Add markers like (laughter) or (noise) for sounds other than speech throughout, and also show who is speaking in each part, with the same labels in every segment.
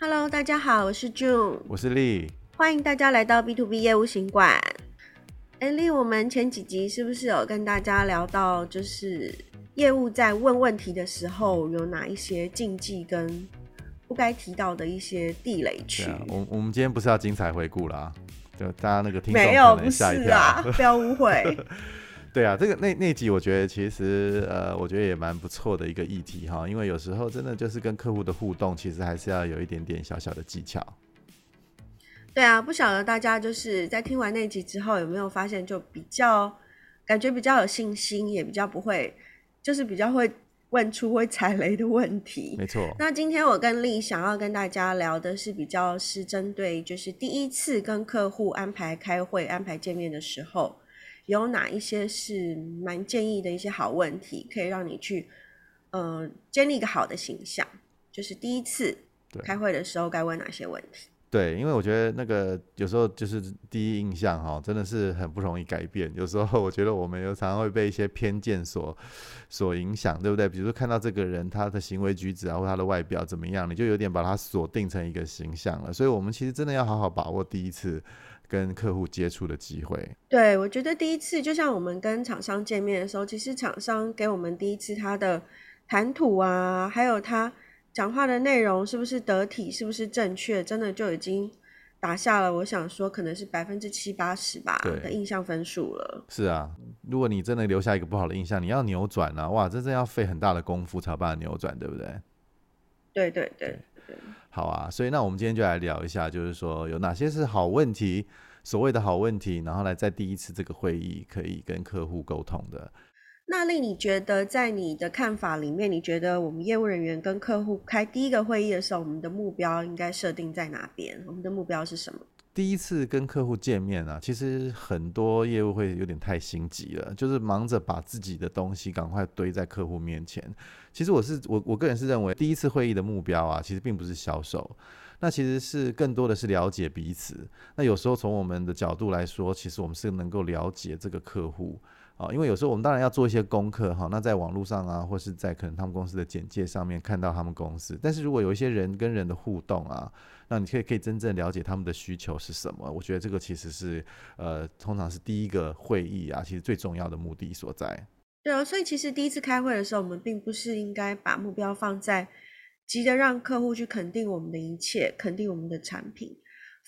Speaker 1: Hello，大家好，我是 June，
Speaker 2: 我是丽，
Speaker 1: 欢迎大家来到 B to B 业务行馆。哎，丽，我们前几集是不是有跟大家聊到，就是业务在问问题的时候有哪一些禁忌跟不该提到的一些地雷区？
Speaker 2: 啊、我我们今天不是要精彩回顾啦，就大家那个听
Speaker 1: 众没有，不是啊，不要误会。(laughs)
Speaker 2: 对啊，这个那那集我觉得其实呃，我觉得也蛮不错的一个议题哈，因为有时候真的就是跟客户的互动，其实还是要有一点点小小的技巧。
Speaker 1: 对啊，不晓得大家就是在听完那集之后有没有发现，就比较感觉比较有信心，也比较不会，就是比较会问出会踩雷的问题。
Speaker 2: 没错。
Speaker 1: 那今天我跟丽想要跟大家聊的是比较是针对就是第一次跟客户安排开会、安排见面的时候。有哪一些是蛮建议的一些好问题，可以让你去呃建立一个好的形象？就是第一次开会的时候该问哪些问题？
Speaker 2: 对，因为我觉得那个有时候就是第一印象哈，真的是很不容易改变。有时候我觉得我们有常常会被一些偏见所所影响，对不对？比如说看到这个人他的行为举止啊，或他的外表怎么样，你就有点把他锁定成一个形象了。所以，我们其实真的要好好把握第一次。跟客户接触的机会，
Speaker 1: 对，我觉得第一次就像我们跟厂商见面的时候，其实厂商给我们第一次他的谈吐啊，还有他讲话的内容是不是得体，是不是正确，真的就已经打下了。我想说，可能是百分之七八十吧的印象分数了。
Speaker 2: 是啊，如果你真的留下一个不好的印象，你要扭转啊，哇，这真正要费很大的功夫才把它扭转，对不对？
Speaker 1: 对对对。对
Speaker 2: 好啊，所以那我们今天就来聊一下，就是说有哪些是好问题，所谓的好问题，然后来在第一次这个会议可以跟客户沟通的。
Speaker 1: 那令你觉得，在你的看法里面，你觉得我们业务人员跟客户开第一个会议的时候，我们的目标应该设定在哪边？我们的目标是什么？
Speaker 2: 第一次跟客户见面啊，其实很多业务会有点太心急了，就是忙着把自己的东西赶快堆在客户面前。其实我是我我个人是认为，第一次会议的目标啊，其实并不是销售，那其实是更多的是了解彼此。那有时候从我们的角度来说，其实我们是能够了解这个客户。啊，因为有时候我们当然要做一些功课哈，那在网络上啊，或是在可能他们公司的简介上面看到他们公司，但是如果有一些人跟人的互动啊，那你可以可以真正了解他们的需求是什么，我觉得这个其实是呃，通常是第一个会议啊，其实最重要的目的所在。
Speaker 1: 对啊，所以其实第一次开会的时候，我们并不是应该把目标放在急着让客户去肯定我们的一切，肯定我们的产品。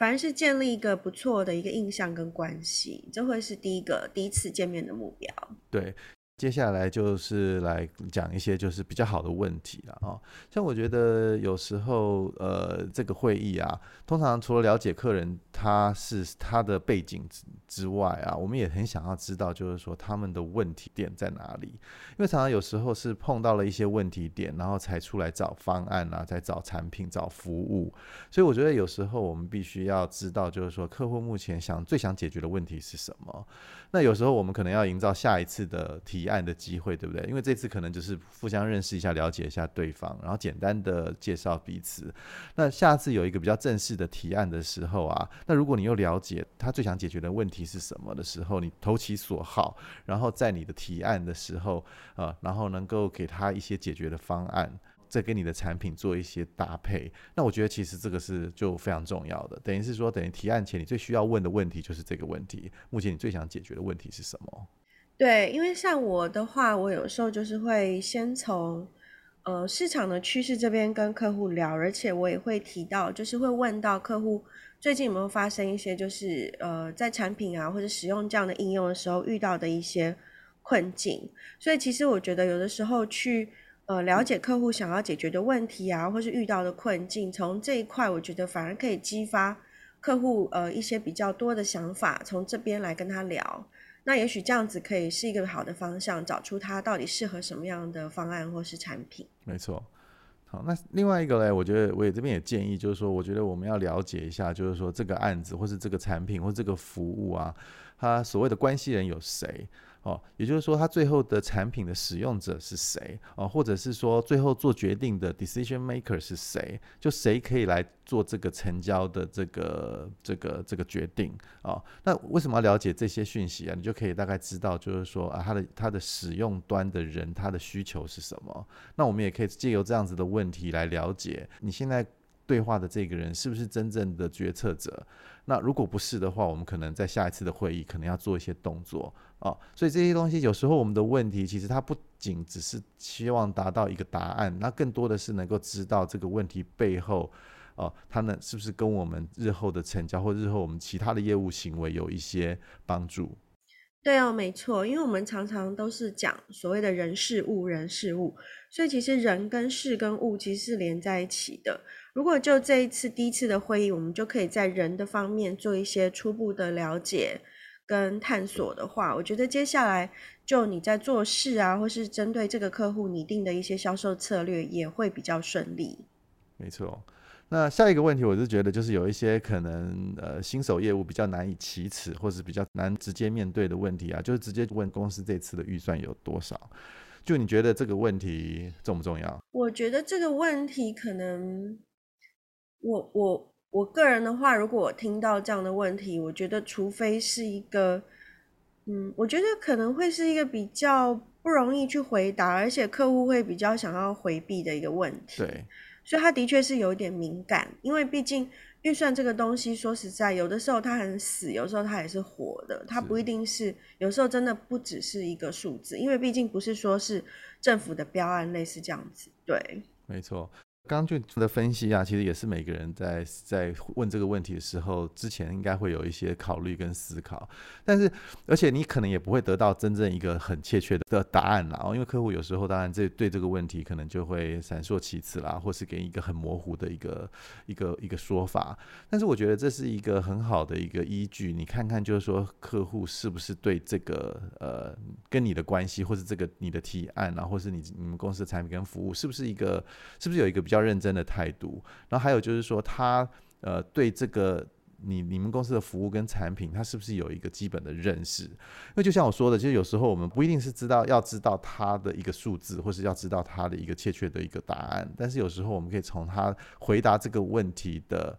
Speaker 1: 凡是建立一个不错的一个印象跟关系，这会是第一个第一次见面的目标。
Speaker 2: 对。接下来就是来讲一些就是比较好的问题了啊，像我觉得有时候呃这个会议啊，通常除了了解客人他是他的背景之之外啊，我们也很想要知道就是说他们的问题点在哪里，因为常常有时候是碰到了一些问题点，然后才出来找方案啊，再找产品找服务，所以我觉得有时候我们必须要知道就是说客户目前想最想解决的问题是什么，那有时候我们可能要营造下一次的提案的机会，对不对？因为这次可能就是互相认识一下，了解一下对方，然后简单的介绍彼此。那下次有一个比较正式的提案的时候啊，那如果你又了解他最想解决的问题是什么的时候，你投其所好，然后在你的提案的时候啊，然后能够给他一些解决的方案，再跟你的产品做一些搭配。那我觉得其实这个是就非常重要的，等于是说，等于提案前你最需要问的问题就是这个问题。目前你最想解决的问题是什么？
Speaker 1: 对，因为像我的话，我有时候就是会先从呃市场的趋势这边跟客户聊，而且我也会提到，就是会问到客户最近有没有发生一些就是呃在产品啊或者使用这样的应用的时候遇到的一些困境。所以其实我觉得有的时候去呃了解客户想要解决的问题啊，或是遇到的困境，从这一块我觉得反而可以激发客户呃一些比较多的想法，从这边来跟他聊。那也许这样子可以是一个好的方向，找出他到底适合什么样的方案或是产品。
Speaker 2: 没错。好，那另外一个呢，我觉得我也这边也建议，就是说，我觉得我们要了解一下，就是说这个案子或是这个产品或这个服务啊，它所谓的关系人有谁？哦，也就是说，他最后的产品的使用者是谁？哦，或者是说，最后做决定的 decision maker 是谁？就谁可以来做这个成交的这个这个这个决定？哦，那为什么要了解这些讯息啊？你就可以大概知道，就是说啊，他的他的使用端的人，他的需求是什么？那我们也可以借由这样子的问题来了解你现在。对话的这个人是不是真正的决策者？那如果不是的话，我们可能在下一次的会议可能要做一些动作啊。所以这些东西有时候我们的问题，其实它不仅只是希望达到一个答案，那更多的是能够知道这个问题背后，哦、它呢是不是跟我们日后的成交或日后我们其他的业务行为有一些帮助？
Speaker 1: 对哦，没错，因为我们常常都是讲所谓的人事物，人事物，所以其实人跟事跟物其实是连在一起的。如果就这一次第一次的会议，我们就可以在人的方面做一些初步的了解跟探索的话，我觉得接下来就你在做事啊，或是针对这个客户拟定的一些销售策略也会比较顺利。
Speaker 2: 没错，那下一个问题，我是觉得就是有一些可能呃新手业务比较难以启齿，或是比较难直接面对的问题啊，就是直接问公司这次的预算有多少。就你觉得这个问题重不重要？
Speaker 1: 我觉得这个问题可能。我我我个人的话，如果我听到这样的问题，我觉得除非是一个，嗯，我觉得可能会是一个比较不容易去回答，而且客户会比较想要回避的一个问题。
Speaker 2: 对，
Speaker 1: 所以他的确是有点敏感，因为毕竟预算这个东西，说实在，有的时候它很死，有时候它也是活的，它不一定是，是有时候真的不只是一个数字，因为毕竟不是说是政府的标案类似这样子。对，
Speaker 2: 没错。刚刚就的分析啊，其实也是每个人在在问这个问题的时候，之前应该会有一些考虑跟思考。但是，而且你可能也不会得到真正一个很确切的答案啦。哦，因为客户有时候当然这对这个问题可能就会闪烁其词啦，或是给你一个很模糊的一个一个一个说法。但是我觉得这是一个很好的一个依据，你看看就是说客户是不是对这个呃跟你的关系，或是这个你的提案啊，或是你你们公司的产品跟服务是不是一个是不是有一个比较。认真的态度，然后还有就是说，他呃对这个你你们公司的服务跟产品，他是不是有一个基本的认识？因为就像我说的，其实有时候我们不一定是知道要知道他的一个数字，或是要知道他的一个确切的一个答案，但是有时候我们可以从他回答这个问题的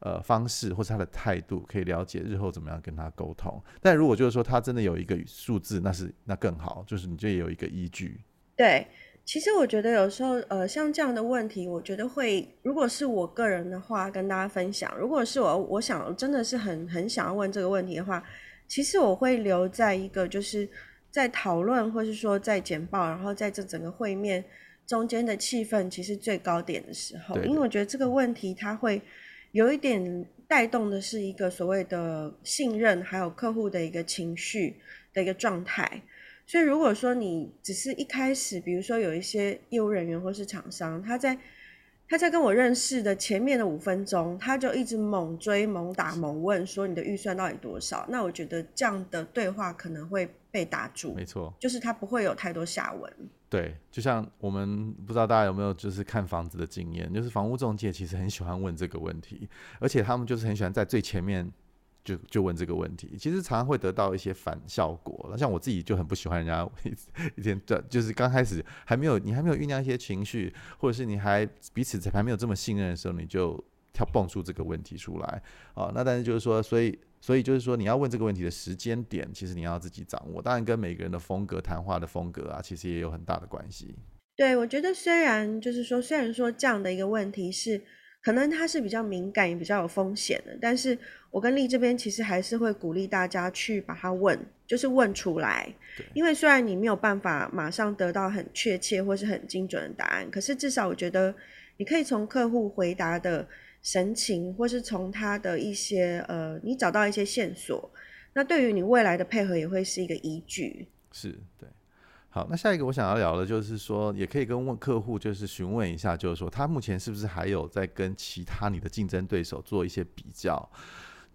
Speaker 2: 呃方式，或是他的态度，可以了解日后怎么样跟他沟通。但如果就是说他真的有一个数字，那是那更好，就是你就有一个依据。
Speaker 1: 对。其实我觉得有时候，呃，像这样的问题，我觉得会，如果是我个人的话，跟大家分享。如果是我，我想真的是很很想要问这个问题的话，其实我会留在一个就是在讨论，或是说在简报，然后在这整个会面中间的气氛其实最高点的时候，因为我觉得这个问题它会有一点带动的是一个所谓的信任，还有客户的一个情绪的一个状态。所以，如果说你只是一开始，比如说有一些业务人员或是厂商，他在他在跟我认识的前面的五分钟，他就一直猛追、猛打、猛问，说你的预算到底多少？那我觉得这样的对话可能会被打住。
Speaker 2: 没错，
Speaker 1: 就是他不会有太多下文。
Speaker 2: 对，就像我们不知道大家有没有就是看房子的经验，就是房屋中介其实很喜欢问这个问题，而且他们就是很喜欢在最前面。就就问这个问题，其实常常会得到一些反效果。那像我自己就很不喜欢人家 (laughs) 一天的，就是刚开始还没有你还没有酝酿一些情绪，或者是你还彼此还没有这么信任的时候，你就跳蹦出这个问题出来啊。那但是就是说，所以所以就是说，你要问这个问题的时间点，其实你要自己掌握。当然跟每个人的风格、谈话的风格啊，其实也有很大的关系。
Speaker 1: 对，我觉得虽然就是说，虽然说这样的一个问题是。可能它是比较敏感也比较有风险的，但是我跟丽这边其实还是会鼓励大家去把它问，就是问出来。因为虽然你没有办法马上得到很确切或是很精准的答案，可是至少我觉得你可以从客户回答的神情，或是从他的一些呃，你找到一些线索，那对于你未来的配合也会是一个依据。
Speaker 2: 是，对。好，那下一个我想要聊的，就是说，也可以跟问客户，就是询问一下，就是说，他目前是不是还有在跟其他你的竞争对手做一些比较？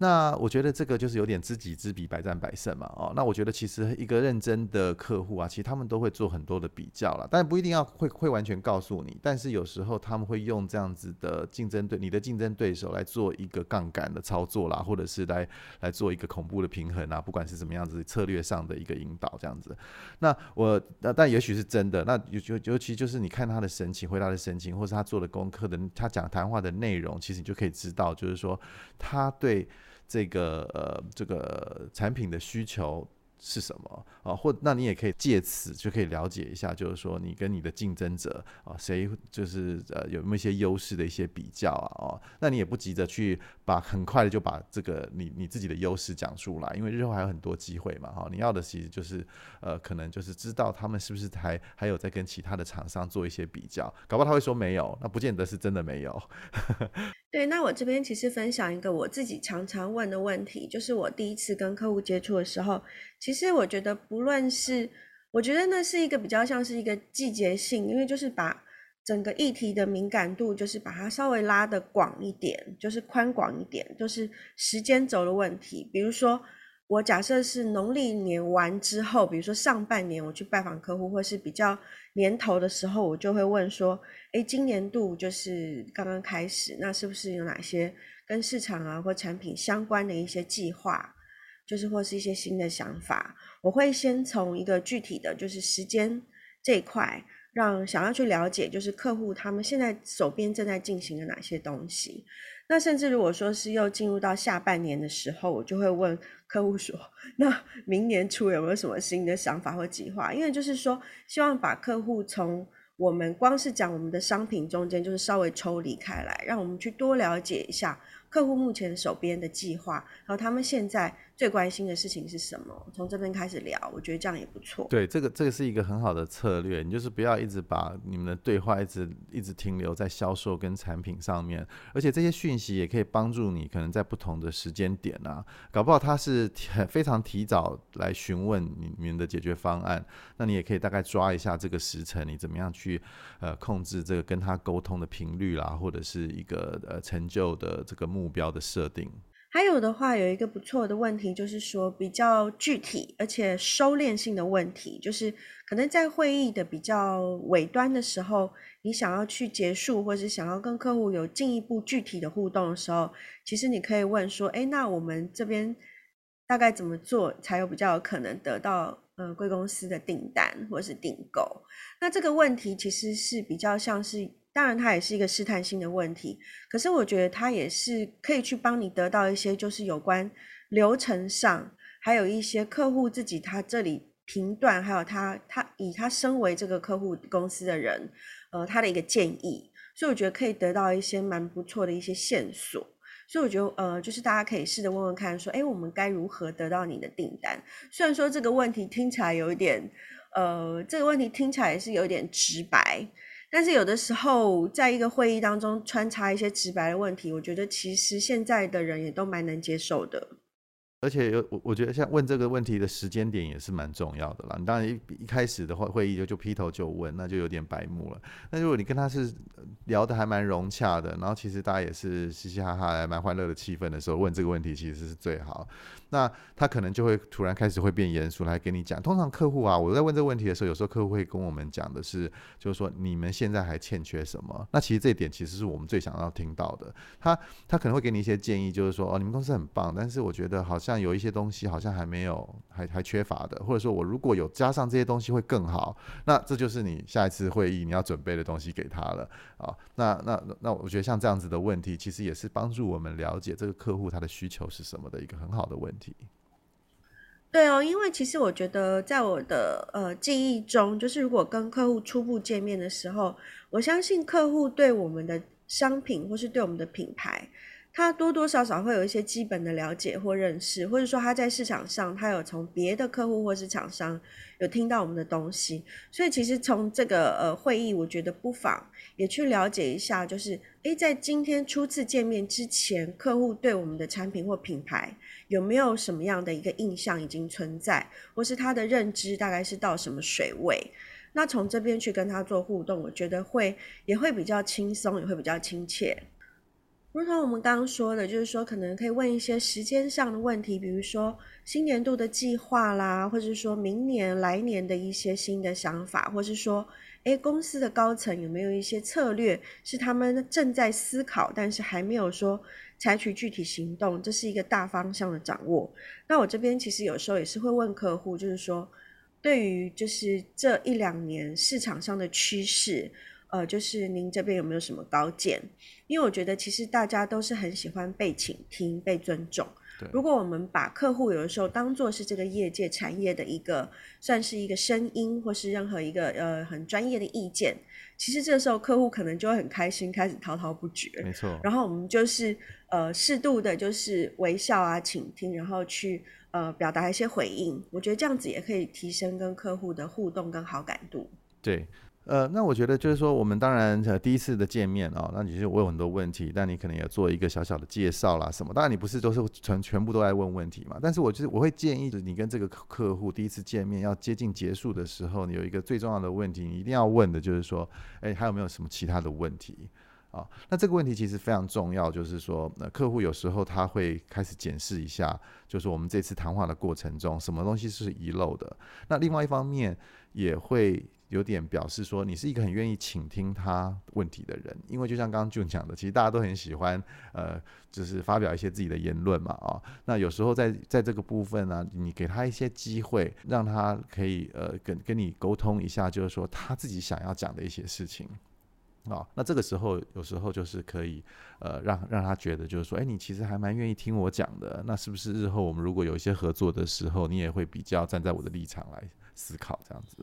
Speaker 2: 那我觉得这个就是有点知己知彼，百战百胜嘛。哦，那我觉得其实一个认真的客户啊，其实他们都会做很多的比较啦，但不一定要会会完全告诉你。但是有时候他们会用这样子的竞争对你的竞争对手来做一个杠杆的操作啦，或者是来来做一个恐怖的平衡啊，不管是怎么样子策略上的一个引导这样子。那我那但也许是真的。那尤尤尤其就是你看他的神情，回答的神情，或是他做的功课的，他讲谈话的内容，其实你就可以知道，就是说他对。这个呃，这个产品的需求是什么啊？或那你也可以借此就可以了解一下，就是说你跟你的竞争者啊，谁就是呃有没有一些优势的一些比较啊？哦，那你也不急着去把很快的就把这个你你自己的优势讲出来，因为日后还有很多机会嘛。哈，你要的其实就是呃，可能就是知道他们是不是还还有在跟其他的厂商做一些比较，搞不好他会说没有，那不见得是真的没有。
Speaker 1: 对，那我这边其实分享一个我自己常常问的问题，就是我第一次跟客户接触的时候。其实我觉得，不论是我觉得那是一个比较像是一个季节性，因为就是把整个议题的敏感度，就是把它稍微拉得广一点，就是宽广一点，就是时间轴的问题。比如说，我假设是农历年完之后，比如说上半年我去拜访客户，或是比较年头的时候，我就会问说：诶，今年度就是刚刚开始，那是不是有哪些跟市场啊或产品相关的一些计划？就是或是一些新的想法，我会先从一个具体的就是时间这一块，让想要去了解，就是客户他们现在手边正在进行的哪些东西。那甚至如果说是又进入到下半年的时候，我就会问客户说，(laughs) 那明年初有没有什么新的想法或计划？因为就是说，希望把客户从我们光是讲我们的商品中间，就是稍微抽离开来，让我们去多了解一下客户目前手边的计划，然后他们现在。最关心的事情是什么？从这边开始聊，我觉得这样也不错。
Speaker 2: 对，这个这个是一个很好的策略，你就是不要一直把你们的对话一直一直停留在销售跟产品上面，而且这些讯息也可以帮助你，可能在不同的时间点啊，搞不好他是非常提早来询问你们的解决方案，那你也可以大概抓一下这个时辰，你怎么样去呃控制这个跟他沟通的频率啦，或者是一个呃成就的这个目目标的设定。
Speaker 1: 还有的话，有一个不错的问题，就是说比较具体而且收敛性的问题，就是可能在会议的比较尾端的时候，你想要去结束，或是想要跟客户有进一步具体的互动的时候，其实你可以问说，诶，那我们这边大概怎么做才有比较有可能得到呃贵公司的订单或是订购？那这个问题其实是比较像是。当然，它也是一个试探性的问题，可是我觉得它也是可以去帮你得到一些，就是有关流程上，还有一些客户自己他这里评断，还有他他以他身为这个客户公司的人，呃，他的一个建议，所以我觉得可以得到一些蛮不错的一些线索。所以我觉得，呃，就是大家可以试着问问看，说，诶，我们该如何得到你的订单？虽然说这个问题听起来有一点，呃，这个问题听起来也是有点直白。但是有的时候，在一个会议当中穿插一些直白的问题，我觉得其实现在的人也都蛮能接受的。
Speaker 2: 而且有我，我觉得像问这个问题的时间点也是蛮重要的啦。你当然一一开始的话，会议就就劈头就问，那就有点白目了。那如果你跟他是聊得还蛮融洽的，然后其实大家也是嘻嘻哈哈、还蛮欢乐的气氛的时候，问这个问题其实是最好。那他可能就会突然开始会变严肃来跟你讲。通常客户啊，我在问这个问题的时候，有时候客户会跟我们讲的是，就是说你们现在还欠缺什么？那其实这一点其实是我们最想要听到的。他他可能会给你一些建议，就是说哦，你们公司很棒，但是我觉得好像。像有一些东西好像还没有，还还缺乏的，或者说我如果有加上这些东西会更好，那这就是你下一次会议你要准备的东西给他了啊。那那那我觉得像这样子的问题，其实也是帮助我们了解这个客户他的需求是什么的一个很好的问题。
Speaker 1: 对哦，因为其实我觉得在我的呃记忆中，就是如果跟客户初步见面的时候，我相信客户对我们的商品或是对我们的品牌。他多多少少会有一些基本的了解或认识，或者说他在市场上，他有从别的客户或是厂商有听到我们的东西，所以其实从这个呃会议，我觉得不妨也去了解一下，就是诶，在今天初次见面之前，客户对我们的产品或品牌有没有什么样的一个印象已经存在，或是他的认知大概是到什么水位？那从这边去跟他做互动，我觉得会也会比较轻松，也会比较亲切。如同我们刚刚说的，就是说可能可以问一些时间上的问题，比如说新年度的计划啦，或者说明年来年的一些新的想法，或是说，诶，公司的高层有没有一些策略是他们正在思考，但是还没有说采取具体行动，这是一个大方向的掌握。那我这边其实有时候也是会问客户，就是说对于就是这一两年市场上的趋势。呃，就是您这边有没有什么高见？因为我觉得其实大家都是很喜欢被倾听、被尊重。
Speaker 2: 对，
Speaker 1: 如果我们把客户有的时候当做是这个业界产业的一个，算是一个声音，或是任何一个呃很专业的意见，其实这时候客户可能就会很开心，开始滔滔不绝。
Speaker 2: 没错。
Speaker 1: 然后我们就是呃适度的，就是微笑啊，倾听，然后去呃表达一些回应。我觉得这样子也可以提升跟客户的互动跟好感度。
Speaker 2: 对。呃，那我觉得就是说，我们当然呃第一次的见面哦，那你就问很多问题，但你可能也做一个小小的介绍啦什么。当然你不是都是全全部都在问问题嘛，但是我就是我会建议你跟这个客户第一次见面要接近结束的时候，你有一个最重要的问题，你一定要问的就是说，哎，还有没有什么其他的问题啊？那这个问题其实非常重要，就是说，呃，客户有时候他会开始检视一下，就是我们这次谈话的过程中，什么东西是遗漏的。那另外一方面也会。有点表示说，你是一个很愿意倾听他问题的人，因为就像刚刚俊讲的，其实大家都很喜欢，呃，就是发表一些自己的言论嘛，啊，那有时候在在这个部分呢，你给他一些机会，让他可以呃跟跟你沟通一下，就是说他自己想要讲的一些事情，啊，那这个时候有时候就是可以呃让让他觉得就是说，哎，你其实还蛮愿意听我讲的，那是不是日后我们如果有一些合作的时候，你也会比较站在我的立场来思考这样子？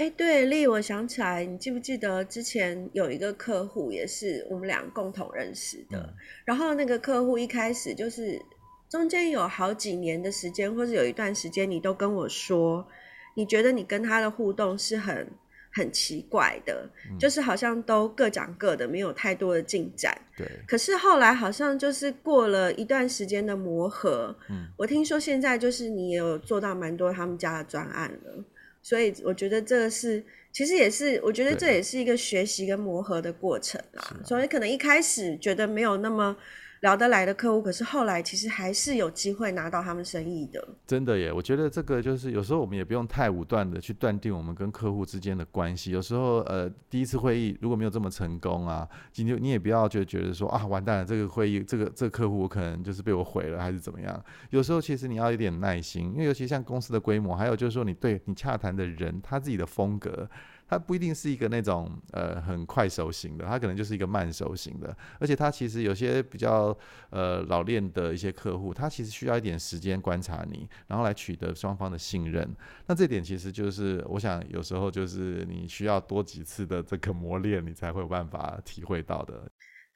Speaker 1: 哎，对，丽，我想起来，你记不记得之前有一个客户，也是我们俩共同认识的。嗯、然后那个客户一开始就是中间有好几年的时间，或者有一段时间，你都跟我说，你觉得你跟他的互动是很很奇怪的，嗯、就是好像都各讲各的，没有太多的进展。
Speaker 2: 对。
Speaker 1: 可是后来好像就是过了一段时间的磨合，嗯，我听说现在就是你也有做到蛮多他们家的专案了。所以我觉得这个是，其实也是，我觉得这也是一个学习跟磨合的过程啦。啊所以可能一开始觉得没有那么。聊得来的客户，可是后来其实还是有机会拿到他们生意的。真的
Speaker 2: 耶，我觉得这个就是有时候我们也不用太武断的去断定我们跟客户之间的关系。有时候呃，第一次会议如果没有这么成功啊，今天你也不要就觉得说啊，完蛋了，这个会议这个这个客户我可能就是被我毁了还是怎么样。有时候其实你要有点耐心，因为尤其像公司的规模，还有就是说你对你洽谈的人他自己的风格。他不一定是一个那种呃很快熟型的，他可能就是一个慢熟型的，而且他其实有些比较呃老练的一些客户，他其实需要一点时间观察你，然后来取得双方的信任。那这点其实就是我想有时候就是你需要多几次的这个磨练，你才会有办法体会到的。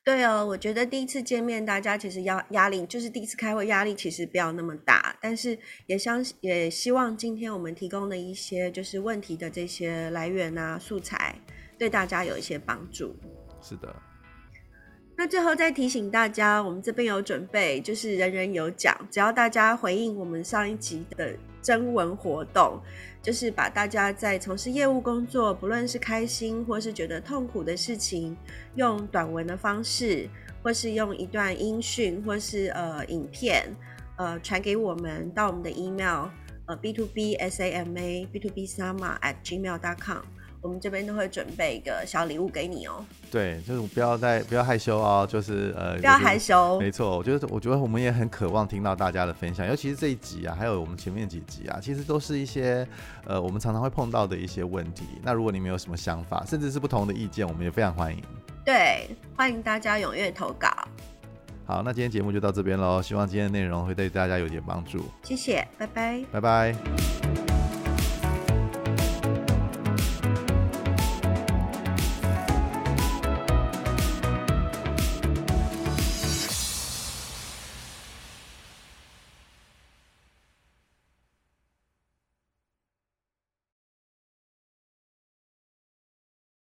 Speaker 1: 对哦，我觉得第一次见面，大家其实压压力就是第一次开会压力其实不要那么大，但是也相也希望今天我们提供的一些就是问题的这些来源啊素材，对大家有一些帮助。
Speaker 2: 是的。
Speaker 1: 那最后再提醒大家，我们这边有准备，就是人人有奖，只要大家回应我们上一集的征文活动，就是把大家在从事业务工作，不论是开心或是觉得痛苦的事情，用短文的方式，或是用一段音讯，或是呃影片，呃传给我们到我们的 email，呃 b to b s a m a b to b sama at gmail dot com。我们这边都会准备一个小礼物给你哦。
Speaker 2: 对，就是不要再不要害羞哦，就是呃，
Speaker 1: 不要害羞。
Speaker 2: 没错，我觉得我觉得我们也很渴望听到大家的分享，尤其是这一集啊，还有我们前面几集啊，其实都是一些呃我们常常会碰到的一些问题。那如果你们有什么想法，甚至是不同的意见，我们也非常欢迎。
Speaker 1: 对，欢迎大家踊跃投稿。
Speaker 2: 好，那今天节目就到这边喽，希望今天的内容会对大家有点帮助。
Speaker 1: 谢谢，拜拜。
Speaker 2: 拜拜。